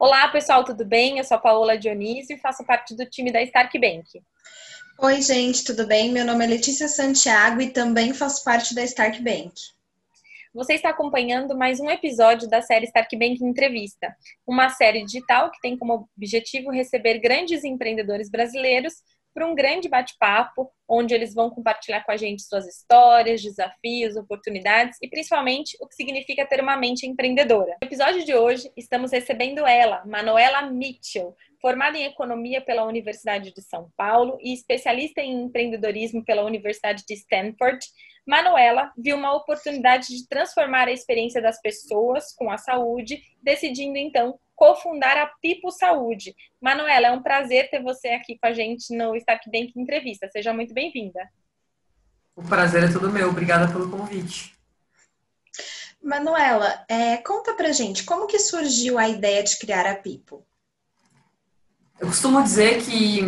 Olá, pessoal, tudo bem? Eu sou a Paola Dionísio e faço parte do time da Stark Bank. Oi, gente, tudo bem? Meu nome é Letícia Santiago e também faço parte da Stark Bank. Você está acompanhando mais um episódio da série Stark Bank Entrevista, uma série digital que tem como objetivo receber grandes empreendedores brasileiros para um grande bate-papo, onde eles vão compartilhar com a gente suas histórias, desafios, oportunidades e principalmente o que significa ter uma mente empreendedora. No episódio de hoje, estamos recebendo ela, Manuela Mitchell, formada em economia pela Universidade de São Paulo e especialista em empreendedorismo pela Universidade de Stanford. Manuela viu uma oportunidade de transformar a experiência das pessoas com a saúde, decidindo então cofundar a Pipo Saúde. Manuela, é um prazer ter você aqui com a gente no Stark Bank Entrevista. Seja muito bem-vinda. O prazer é todo meu. Obrigada pelo convite. Manuela, é, conta pra gente, como que surgiu a ideia de criar a Pipo? Eu costumo dizer que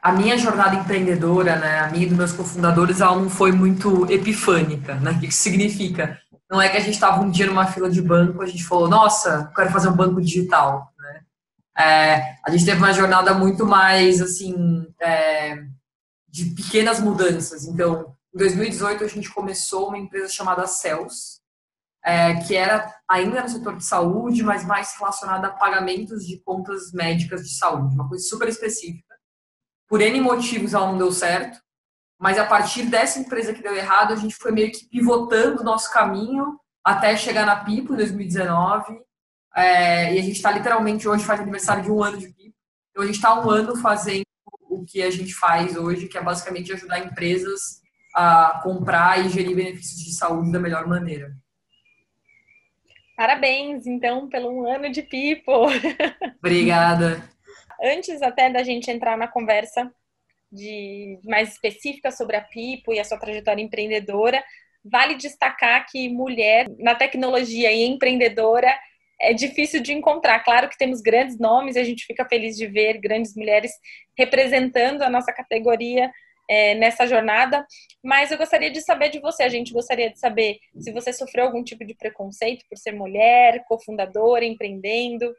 a minha jornada empreendedora, né, a minha e dos meus cofundadores, ela não foi muito epifânica, né? O que isso significa? Não é que a gente estava um dia numa fila de banco, a gente falou, nossa, quero fazer um banco digital. Né? É, a gente teve uma jornada muito mais, assim, é, de pequenas mudanças. Então, em 2018, a gente começou uma empresa chamada Cels, é, que era ainda no setor de saúde, mas mais relacionada a pagamentos de contas médicas de saúde, uma coisa super específica. Por N motivos ela não deu certo, mas a partir dessa empresa que deu errado, a gente foi meio que pivotando o nosso caminho até chegar na Pipo em 2019. É, e a gente está literalmente hoje faz aniversário de um ano de Pipo. Então a gente está um ano fazendo o que a gente faz hoje, que é basicamente ajudar empresas a comprar e gerir benefícios de saúde da melhor maneira. Parabéns, então, pelo um ano de Pipo. Obrigada. Antes até da gente entrar na conversa de mais específica sobre a Pipo e a sua trajetória empreendedora, vale destacar que mulher na tecnologia e empreendedora é difícil de encontrar. Claro que temos grandes nomes e a gente fica feliz de ver grandes mulheres representando a nossa categoria é, nessa jornada, mas eu gostaria de saber de você. A gente gostaria de saber se você sofreu algum tipo de preconceito por ser mulher, cofundadora, empreendendo.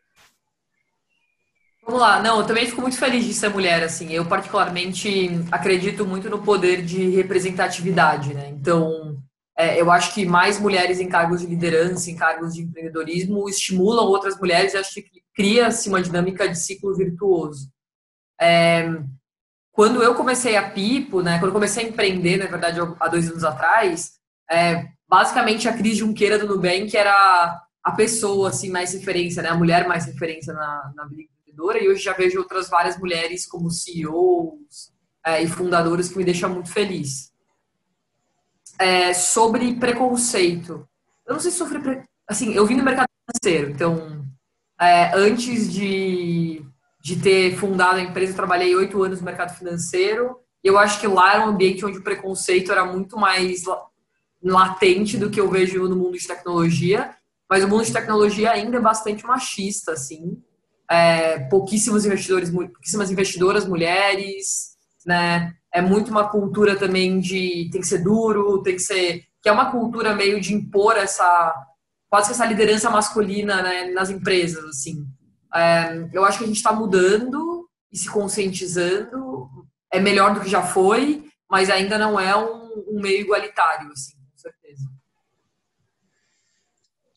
Vamos lá, não, eu também fico muito feliz de ser mulher, assim. Eu, particularmente, acredito muito no poder de representatividade, né? Então, é, eu acho que mais mulheres em cargos de liderança, em cargos de empreendedorismo, estimulam outras mulheres e acho que cria-se uma dinâmica de ciclo virtuoso. É, quando eu comecei a Pipo, né, quando eu comecei a empreender, na verdade, há dois anos atrás, é, basicamente a Cris Junqueira do Nubank era a pessoa assim mais referência, né, a mulher mais referência na, na empreendedora e hoje já vejo outras várias mulheres como CEOs é, e fundadoras que me deixam muito feliz. É, sobre preconceito, eu não sei se sofri, pre... assim, eu vim do mercado financeiro, então é, antes de, de ter fundado a empresa, eu trabalhei oito anos no mercado financeiro e eu acho que lá era um ambiente onde o preconceito era muito mais latente do que eu vejo no mundo de tecnologia, mas o mundo de tecnologia ainda é bastante machista, assim é, pouquíssimos investidores, pouquíssimas investidoras mulheres, né? É muito uma cultura também de tem que ser duro, tem que ser que é uma cultura meio de impor essa quase que essa liderança masculina né, nas empresas, assim. É, eu acho que a gente está mudando e se conscientizando. É melhor do que já foi, mas ainda não é um, um meio igualitário, assim.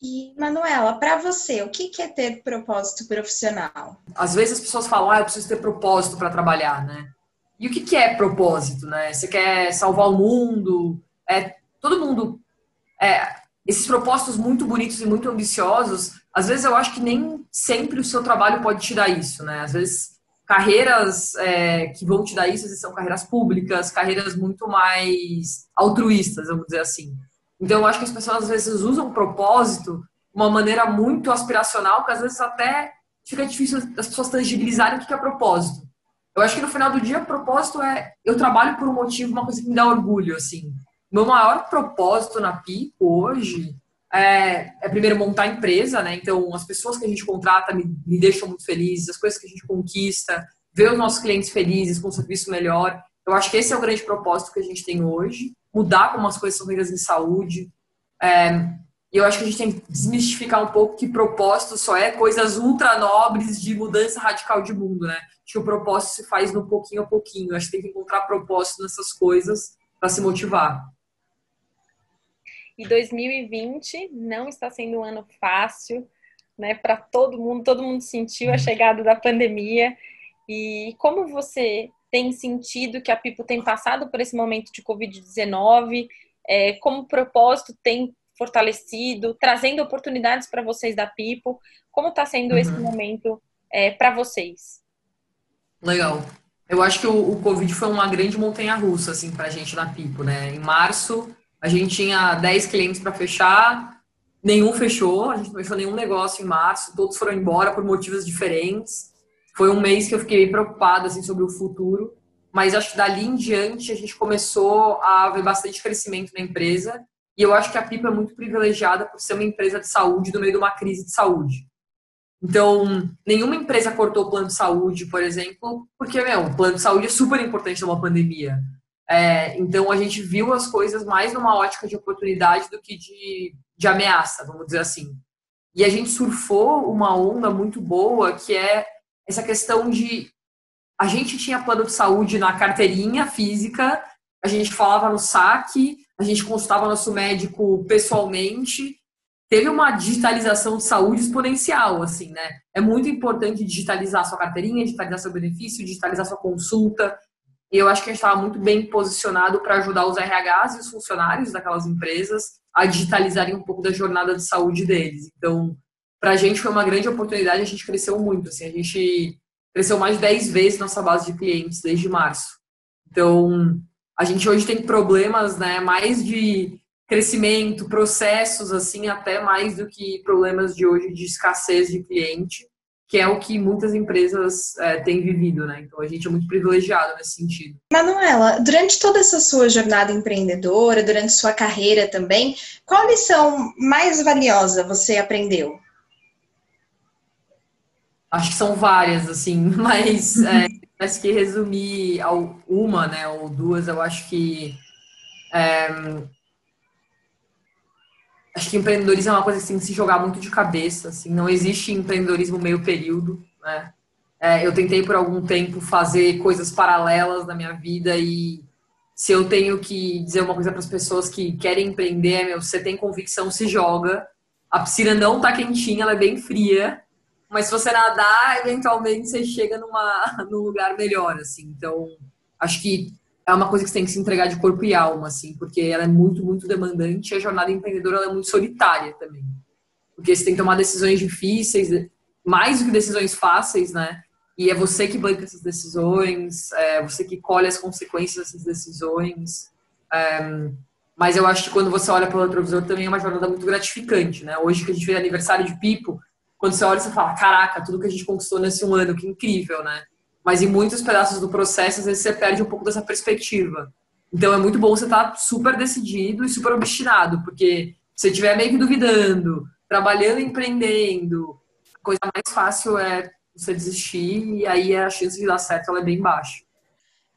E, Manuela, para você, o que é ter propósito profissional? Às vezes as pessoas falam, ah, eu preciso ter propósito para trabalhar, né? E o que é propósito, né? Você quer salvar o mundo? É, todo mundo... É, esses propósitos muito bonitos e muito ambiciosos, às vezes eu acho que nem sempre o seu trabalho pode te dar isso, né? Às vezes carreiras é, que vão te dar isso, são carreiras públicas, carreiras muito mais altruístas, vamos dizer assim. Então, eu acho que as pessoas às vezes usam propósito de uma maneira muito aspiracional, que às vezes até fica difícil as pessoas tangibilizarem o que é propósito. Eu acho que no final do dia, propósito é eu trabalho por um motivo, uma coisa que me dá orgulho, assim. Meu maior propósito na PICO hoje é, é, primeiro montar a empresa, né? Então, as pessoas que a gente contrata me, me deixam muito felizes, as coisas que a gente conquista, ver os nossos clientes felizes, com um serviço melhor. Eu acho que esse é o grande propósito que a gente tem hoje mudar como as coisas são feitas em saúde. É, E eu acho que a gente tem que desmistificar um pouco que propósito só é coisas ultra nobres de mudança radical de mundo, né? Acho que o propósito se faz no pouquinho a pouquinho. Acho que tem que encontrar propósito nessas coisas para se motivar. E 2020 não está sendo um ano fácil, né, para todo mundo. Todo mundo sentiu a chegada da pandemia. E como você tem sentido que a Pipo tem passado por esse momento de Covid-19? É, como propósito tem fortalecido, trazendo oportunidades para vocês da Pipo? Como está sendo uhum. esse momento é, para vocês? Legal. Eu acho que o, o Covid foi uma grande montanha-russa, assim, para a gente na Pipo, né? Em março, a gente tinha 10 clientes para fechar, nenhum fechou, a gente não fechou nenhum negócio em março, todos foram embora por motivos diferentes. Foi um mês que eu fiquei preocupada assim, sobre o futuro, mas acho que dali em diante a gente começou a ver bastante crescimento na empresa. E eu acho que a Pipa é muito privilegiada por ser uma empresa de saúde no meio de uma crise de saúde. Então, nenhuma empresa cortou o plano de saúde, por exemplo, porque, meu, o plano de saúde é super importante numa pandemia. É, então, a gente viu as coisas mais numa ótica de oportunidade do que de, de ameaça, vamos dizer assim. E a gente surfou uma onda muito boa, que é essa questão de a gente tinha plano de saúde na carteirinha física, a gente falava no saque, a gente consultava nosso médico pessoalmente. Teve uma digitalização de saúde exponencial, assim, né? É muito importante digitalizar sua carteirinha, digitalizar seu benefício, digitalizar sua consulta. E eu acho que a gente estava muito bem posicionado para ajudar os RHs e os funcionários daquelas empresas a digitalizarem um pouco da jornada de saúde deles. Então, para a gente foi uma grande oportunidade, a gente cresceu muito. Assim, a gente cresceu mais de 10 vezes nossa base de clientes desde março. Então, a gente hoje tem problemas, né, mais de crescimento, processos, assim, até mais do que problemas de hoje de escassez de cliente, que é o que muitas empresas é, têm vivido, né? Então a gente é muito privilegiado nesse sentido. Manuela, durante toda essa sua jornada empreendedora, durante sua carreira também, qual lição mais valiosa você aprendeu? Acho que são várias, assim, mas é, mas que resumir uma, né, ou duas, eu acho que é, acho que empreendedorismo é uma coisa que tem que se jogar muito de cabeça, assim, não existe empreendedorismo meio período, né? É, eu tentei por algum tempo fazer coisas paralelas na minha vida e se eu tenho que dizer uma coisa para as pessoas que querem empreender, meu, você tem convicção, se joga. A piscina não tá quentinha, ela é bem fria, mas se você nadar, eventualmente você chega numa, num lugar melhor, assim. Então, acho que é uma coisa que você tem que se entregar de corpo e alma, assim, porque ela é muito, muito demandante e a jornada empreendedora é muito solitária também. Porque você tem que tomar decisões difíceis, mais do que decisões fáceis, né? E é você que banca essas decisões, é você que colhe as consequências dessas decisões. É, mas eu acho que quando você olha pelo retrovisor também é uma jornada muito gratificante, né? Hoje que a gente fez aniversário de Pipo, quando você olha, você fala, caraca, tudo que a gente conquistou nesse um ano, que incrível, né? Mas em muitos pedaços do processo, às vezes você perde um pouco dessa perspectiva. Então é muito bom você estar tá super decidido e super obstinado, porque se você estiver meio que duvidando, trabalhando, empreendendo, a coisa mais fácil é você desistir e aí a chance de dar certo ela é bem baixa.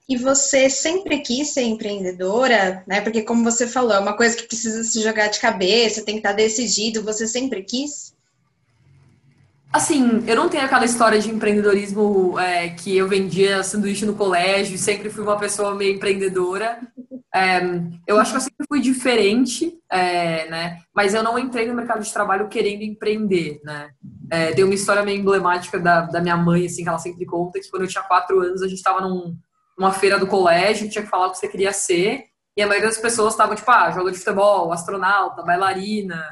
E você sempre quis ser empreendedora, né? Porque como você falou, é uma coisa que precisa se jogar de cabeça, tem que estar tá decidido. Você sempre quis? Assim, eu não tenho aquela história de empreendedorismo é, que eu vendia sanduíche no colégio, sempre fui uma pessoa meio empreendedora. É, eu acho que eu sempre fui diferente, é, né? Mas eu não entrei no mercado de trabalho querendo empreender, né? É, tem uma história meio emblemática da, da minha mãe, assim, que ela sempre conta, que quando eu tinha quatro anos, a gente estava num, numa feira do colégio, tinha que falar o que você queria ser, e a maioria das pessoas estavam, tipo, ah, jogador de futebol, astronauta, bailarina,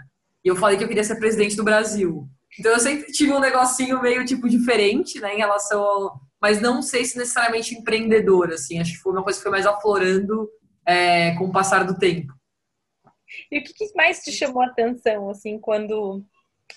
e eu falei que eu queria ser presidente do Brasil. Então eu sempre tive um negocinho meio tipo diferente, né, em relação ao, mas não sei se necessariamente empreendedor, assim, acho que foi uma coisa que foi mais aflorando é, com o passar do tempo. E o que mais te chamou a atenção, assim, quando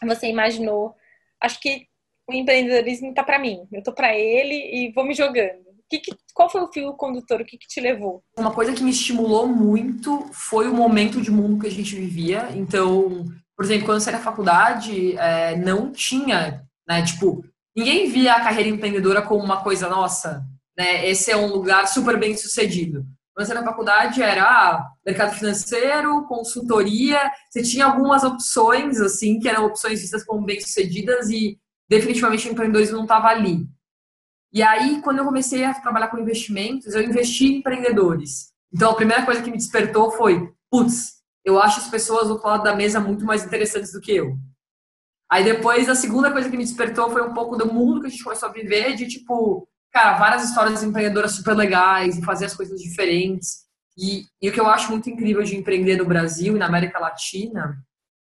você imaginou, acho que o empreendedorismo tá para mim, eu tô para ele e vou me jogando. Que que, qual foi o fio condutor? O que, que te levou? Uma coisa que me estimulou muito foi o momento de mundo que a gente vivia. Então, por exemplo, quando eu saí da faculdade, é, não tinha, né, tipo, ninguém via a carreira empreendedora como uma coisa nossa, né, esse é um lugar super bem sucedido. Quando você na faculdade era ah, mercado financeiro, consultoria, você tinha algumas opções, assim, que eram opções vistas como bem-sucedidas e definitivamente o empreendedorismo não estava ali. E aí, quando eu comecei a trabalhar com investimentos, eu investi em empreendedores. Então, a primeira coisa que me despertou foi, putz, eu acho as pessoas do outro lado da mesa muito mais interessantes do que eu. Aí depois, a segunda coisa que me despertou foi um pouco do mundo que a gente começou a viver, de tipo, cara, várias histórias empreendedoras super legais e fazer as coisas diferentes. E, e o que eu acho muito incrível de empreender no Brasil e na América Latina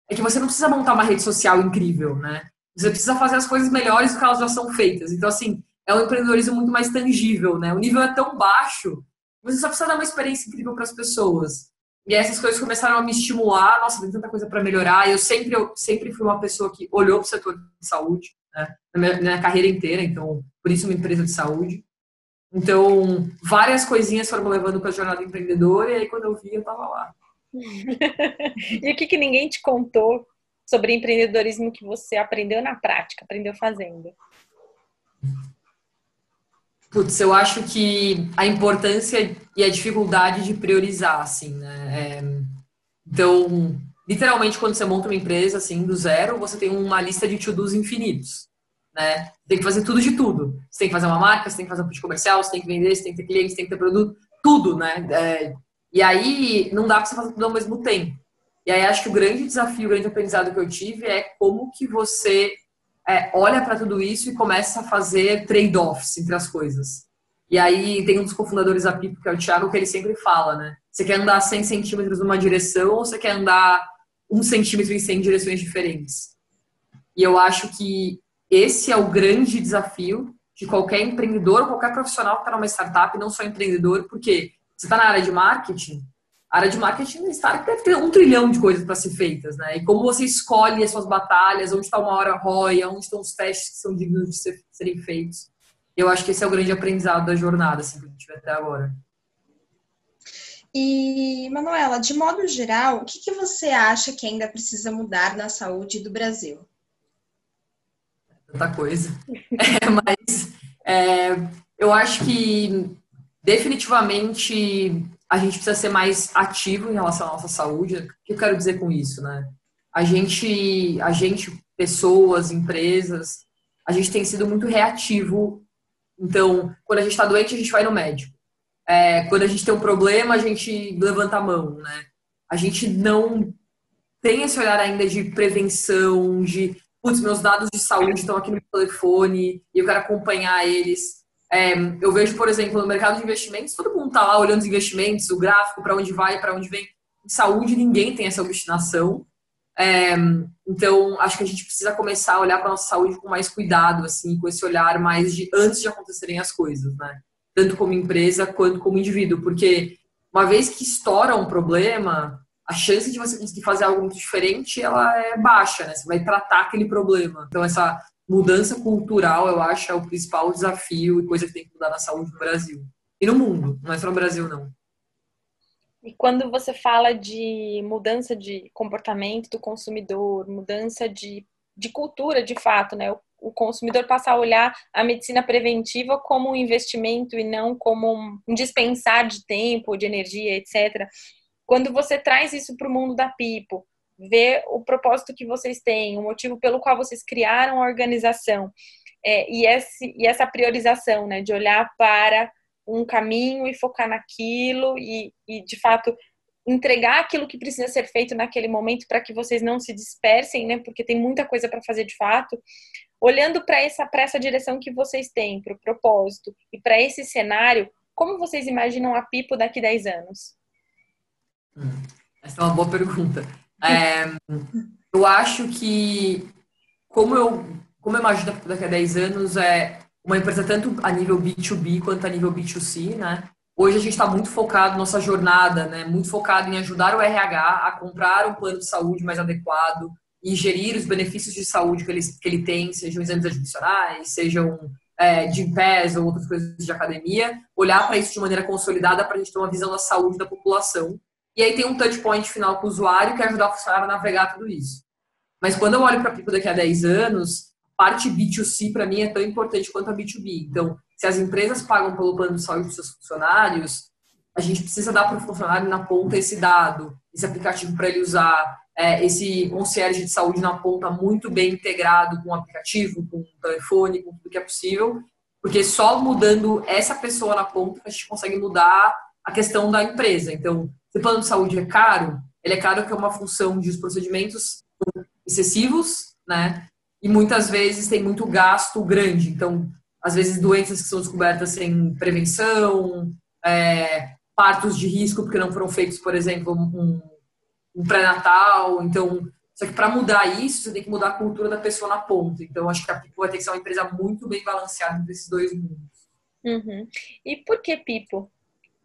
é que você não precisa montar uma rede social incrível, né? Você precisa fazer as coisas melhores do que elas já são feitas. Então, assim, é um empreendedorismo muito mais tangível, né? O nível é tão baixo, você só precisa dar uma experiência incrível para as pessoas. E essas coisas começaram a me estimular, nossa, tem tanta coisa para melhorar. Eu sempre, eu sempre fui uma pessoa que olhou para o setor de saúde, né? Na minha, na minha carreira inteira, então, por isso uma empresa de saúde. Então, várias coisinhas foram me levando para a jornada empreendedora, e aí quando eu vi, eu estava lá. e o que, que ninguém te contou sobre empreendedorismo que você aprendeu na prática, aprendeu fazendo? Putz, eu acho que a importância e a dificuldade de priorizar, assim, né? É, então, literalmente, quando você monta uma empresa, assim, do zero, você tem uma lista de to-dos infinitos, né? Tem que fazer tudo de tudo. Você tem que fazer uma marca, você tem que fazer um push comercial, você tem que vender, você tem que ter clientes, você tem que ter produto, tudo, né? É, e aí, não dá para você fazer tudo ao mesmo tempo. E aí, acho que o grande desafio, o grande aprendizado que eu tive é como que você é, olha para tudo isso e começa a fazer trade-offs entre as coisas. E aí tem um dos cofundadores da Pipo, que é o Thiago, que ele sempre fala, né? Você quer andar 100 centímetros numa direção ou você quer andar um centímetro em 100 direções diferentes? E eu acho que esse é o grande desafio de qualquer empreendedor qualquer profissional que está numa startup, não só empreendedor, porque você está na área de marketing, a área de marketing startup deve ter um trilhão de coisas para ser feitas, né? E como você escolhe as suas batalhas, onde está uma hora ROI, onde estão os testes que são dignos de ser, serem feitos. Eu acho que esse é o grande aprendizado da jornada, assim, que a gente vai até agora. E, Manuela, de modo geral, o que, que você acha que ainda precisa mudar na saúde do Brasil? Tanta coisa. É, mas é, eu acho que definitivamente a gente precisa ser mais ativo em relação à nossa saúde. O que eu quero dizer com isso, né? A gente, a gente, pessoas, empresas, a gente tem sido muito reativo. Então, quando a gente está doente, a gente vai no médico. É, quando a gente tem um problema, a gente levanta a mão, né? A gente não tem esse olhar ainda de prevenção, de, putz, meus dados de saúde estão aqui no telefone e eu quero acompanhar eles. É, eu vejo, por exemplo, no mercado de investimentos, todo mundo está lá olhando os investimentos, o gráfico, para onde vai, para onde vem. Em saúde, ninguém tem essa obstinação. É, então, acho que a gente precisa começar a olhar para nossa saúde com mais cuidado, assim, com esse olhar mais de antes de acontecerem as coisas, né? Tanto como empresa quanto como indivíduo, porque uma vez que estoura um problema, a chance de você conseguir fazer algo muito diferente, ela é baixa, né? Você vai tratar aquele problema. Então, essa mudança cultural, eu acho, é o principal desafio e coisa que tem que mudar na saúde no Brasil. E no mundo, não é só no Brasil, não. E quando você fala de mudança de comportamento do consumidor, mudança de, de cultura, de fato, né? O, o consumidor passa a olhar a medicina preventiva como um investimento e não como um dispensar de tempo, de energia, etc. Quando você traz isso para o mundo da Pipo, ver o propósito que vocês têm, o motivo pelo qual vocês criaram a organização é, e, esse, e essa priorização, né, de olhar para um caminho e focar naquilo e, e de fato entregar aquilo que precisa ser feito naquele momento para que vocês não se dispersem, né? Porque tem muita coisa para fazer de fato. Olhando para essa, essa direção que vocês têm, para o propósito e para esse cenário, como vocês imaginam a Pipo daqui a 10 anos? Hum, essa é uma boa pergunta. É, eu acho que, como eu, como eu imagino daqui a 10 anos, é uma empresa tanto a nível B2B quanto a nível B2C, né? Hoje a gente está muito focado, nossa jornada, né? Muito focado em ajudar o RH a comprar um plano de saúde mais adequado e gerir os benefícios de saúde que ele, que ele tem, sejam exames admissionais, sejam é, de pés ou outras coisas de academia, olhar para isso de maneira consolidada para a gente ter uma visão da saúde da população e aí tem um touch point final com o usuário que ajudar o funcionário a navegar tudo isso. Mas quando eu olho para a Pipo daqui a 10 anos, a parte B2C para mim é tão importante quanto a B2B. Então, se as empresas pagam pelo plano de saúde dos seus funcionários, a gente precisa dar para o funcionário na ponta esse dado, esse aplicativo para ele usar, é, esse concierge de saúde na ponta muito bem integrado com o aplicativo, com o telefone, com tudo que é possível, porque só mudando essa pessoa na ponta a gente consegue mudar a questão da empresa. Então, se o plano de saúde é caro, ele é caro porque é uma função de os procedimentos excessivos, né? E muitas vezes tem muito gasto grande. Então, às vezes, doenças que são descobertas sem prevenção, é, partos de risco porque não foram feitos, por exemplo, um, um pré-natal. Então, só que para mudar isso, você tem que mudar a cultura da pessoa na ponta. Então, acho que a Pipo vai ter que ser uma empresa muito bem balanceada entre esses dois mundos. Uhum. E por que Pipo?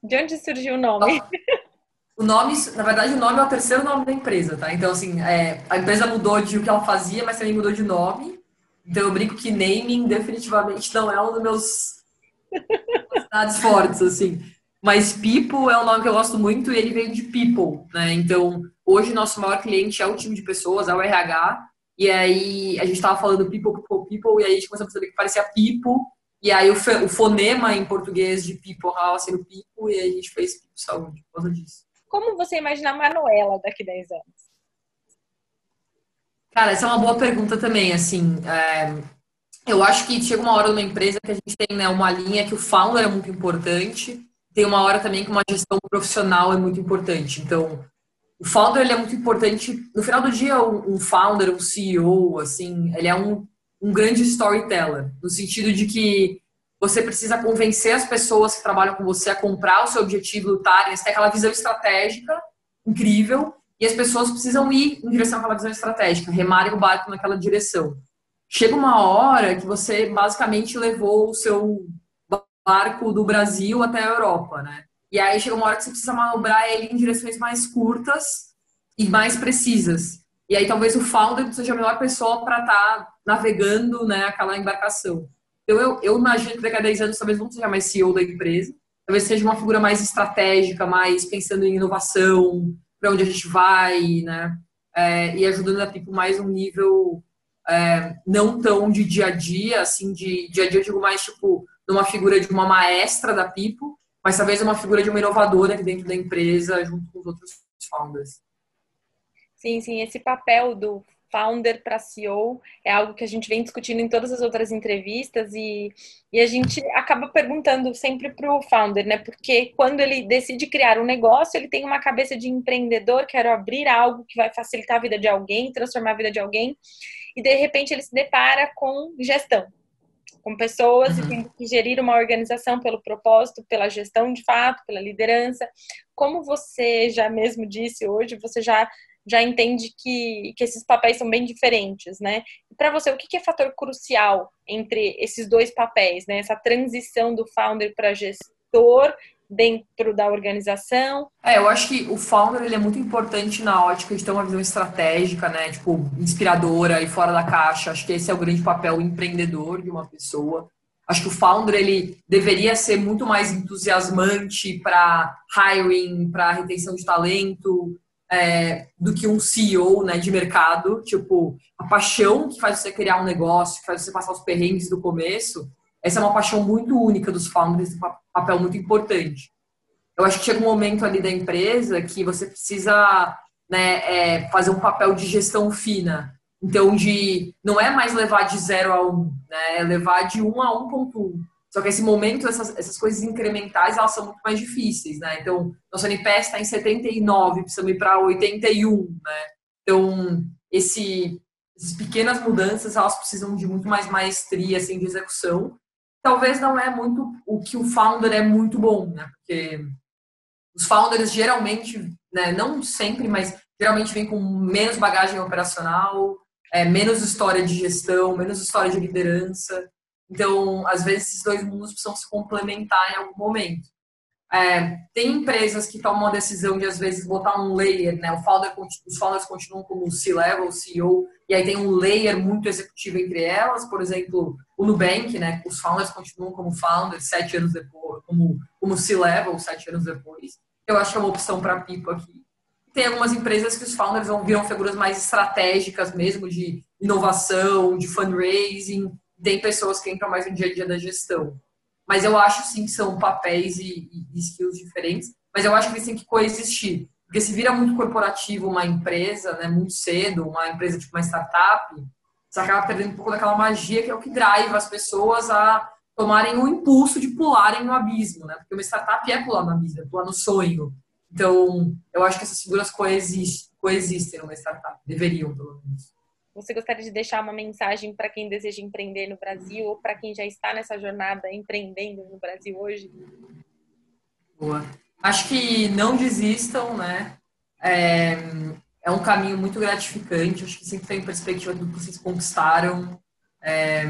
De onde surgiu o nome? O nome, na verdade, o nome é o terceiro nome da empresa, tá? Então, assim, é, a empresa mudou de o que ela fazia, mas também mudou de nome. Então, eu brinco que naming definitivamente não é um dos meus dados fortes, assim. Mas People é um nome que eu gosto muito e ele veio de People, né? Então, hoje nosso maior cliente é o time de pessoas, é o RH. E aí a gente estava falando People, People, People, e aí a gente começou a perceber que parecia People. E aí o, o fonema em português de People acaba sendo People, e aí a gente fez People Saúde por causa disso. Como você imagina a Manuela daqui a 10 anos? Cara, essa é uma boa pergunta também, assim. É, eu acho que chega uma hora numa empresa que a gente tem né, uma linha que o founder é muito importante, tem uma hora também que uma gestão profissional é muito importante. Então, o founder ele é muito importante. No final do dia, um founder, um CEO, assim, ele é um, um grande storyteller, no sentido de que você precisa convencer as pessoas que trabalham com você a comprar o seu objetivo, lutarem, você tem aquela visão estratégica incrível, e as pessoas precisam ir em direção àquela visão estratégica, remarem o barco naquela direção. Chega uma hora que você basicamente levou o seu barco do Brasil até a Europa, né? E aí chega uma hora que você precisa manobrar ele em direções mais curtas e mais precisas. E aí talvez o founder seja a melhor pessoa para estar tá navegando né, aquela embarcação. Então eu, eu imagino que daqui a 10 anos talvez não seja mais CEO da empresa, talvez seja uma figura mais estratégica, mais pensando em inovação, para onde a gente vai, né? É, e ajudando a tipo mais um nível é, não tão de dia a dia, assim, de dia a dia eu digo mais tipo numa figura de uma maestra da Pipo, mas talvez uma figura de uma inovadora aqui dentro da empresa, junto com os outros founders. Sim, sim, esse papel do founder para CEO é algo que a gente vem discutindo em todas as outras entrevistas e, e a gente acaba perguntando sempre para o founder, né? Porque quando ele decide criar um negócio, ele tem uma cabeça de empreendedor, quero abrir algo que vai facilitar a vida de alguém, transformar a vida de alguém, e de repente ele se depara com gestão com pessoas uhum. e tendo que gerir uma organização pelo propósito, pela gestão de fato, pela liderança. Como você já mesmo disse hoje, você já já entende que, que esses papéis são bem diferentes, né? Para você, o que é fator crucial entre esses dois papéis, né? Essa transição do founder para gestor dentro da organização? É, eu acho que o founder ele é muito importante na ótica de ter uma visão estratégica, né? Tipo, inspiradora e fora da caixa. Acho que esse é o grande papel empreendedor de uma pessoa. Acho que o founder ele deveria ser muito mais entusiasmante para hiring, para retenção de talento, é, do que um CEO né, de mercado. Tipo, a paixão que faz você criar um negócio, que faz você passar os perrengues do começo, essa é uma paixão muito única dos founders, um papel muito importante. Eu acho que chega um momento ali da empresa que você precisa né, é, fazer um papel de gestão fina. Então, de não é mais levar de 0 a 1, um, né, é levar de 1 um a 1.1. Só que esse momento, essas, essas coisas incrementais, elas são muito mais difíceis, né? Então, nosso NPS está em 79, precisamos ir para 81, né? Então, esse, essas pequenas mudanças, elas precisam de muito mais maestria, assim, de execução talvez não é muito o que o founder é muito bom, né? Porque os founders geralmente, né, não sempre, mas geralmente vêm com menos bagagem operacional, é, menos história de gestão, menos história de liderança. Então, às vezes, esses dois mundos precisam se complementar em algum momento. É, tem empresas que tomam a decisão de, às vezes, botar um layer, né? O founder, os founders continuam como C-level, CEO, e aí tem um layer muito executivo entre elas. Por exemplo, o Nubank, né? Os founders continuam como founders sete anos depois, como, como C-level sete anos depois. Eu acho que é uma opção para Pipo aqui. Tem algumas empresas que os founders vão viram figuras mais estratégicas mesmo, de inovação, de fundraising. Tem pessoas que entram mais no dia a dia da gestão. mas eu acho sim que são papéis e, e skills diferentes, mas eu acho que eles têm que coexistir. Porque se vira muito corporativo uma empresa, né, muito cedo, uma empresa tipo uma startup, você acaba perdendo um pouco daquela magia que é o que drive as pessoas a tomarem o impulso de pularem no abismo, né? Porque uma startup é pular no abismo, é pular no sonho. Então, eu acho que essas figuras coexistem, coexistem numa startup, deveriam, pelo menos. Você gostaria de deixar uma mensagem para quem deseja empreender no Brasil ou para quem já está nessa jornada empreendendo no Brasil hoje? Boa. Acho que não desistam, né? É, é um caminho muito gratificante. Acho que sempre tem perspectiva do que vocês conquistaram. É,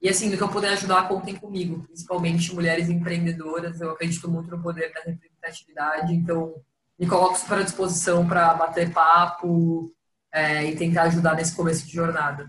e assim, no que eu puder ajudar, contem comigo, principalmente mulheres empreendedoras. Eu acredito muito no poder da representatividade, então me coloco super à disposição para bater papo, é, e tentar ajudar nesse começo de jornada.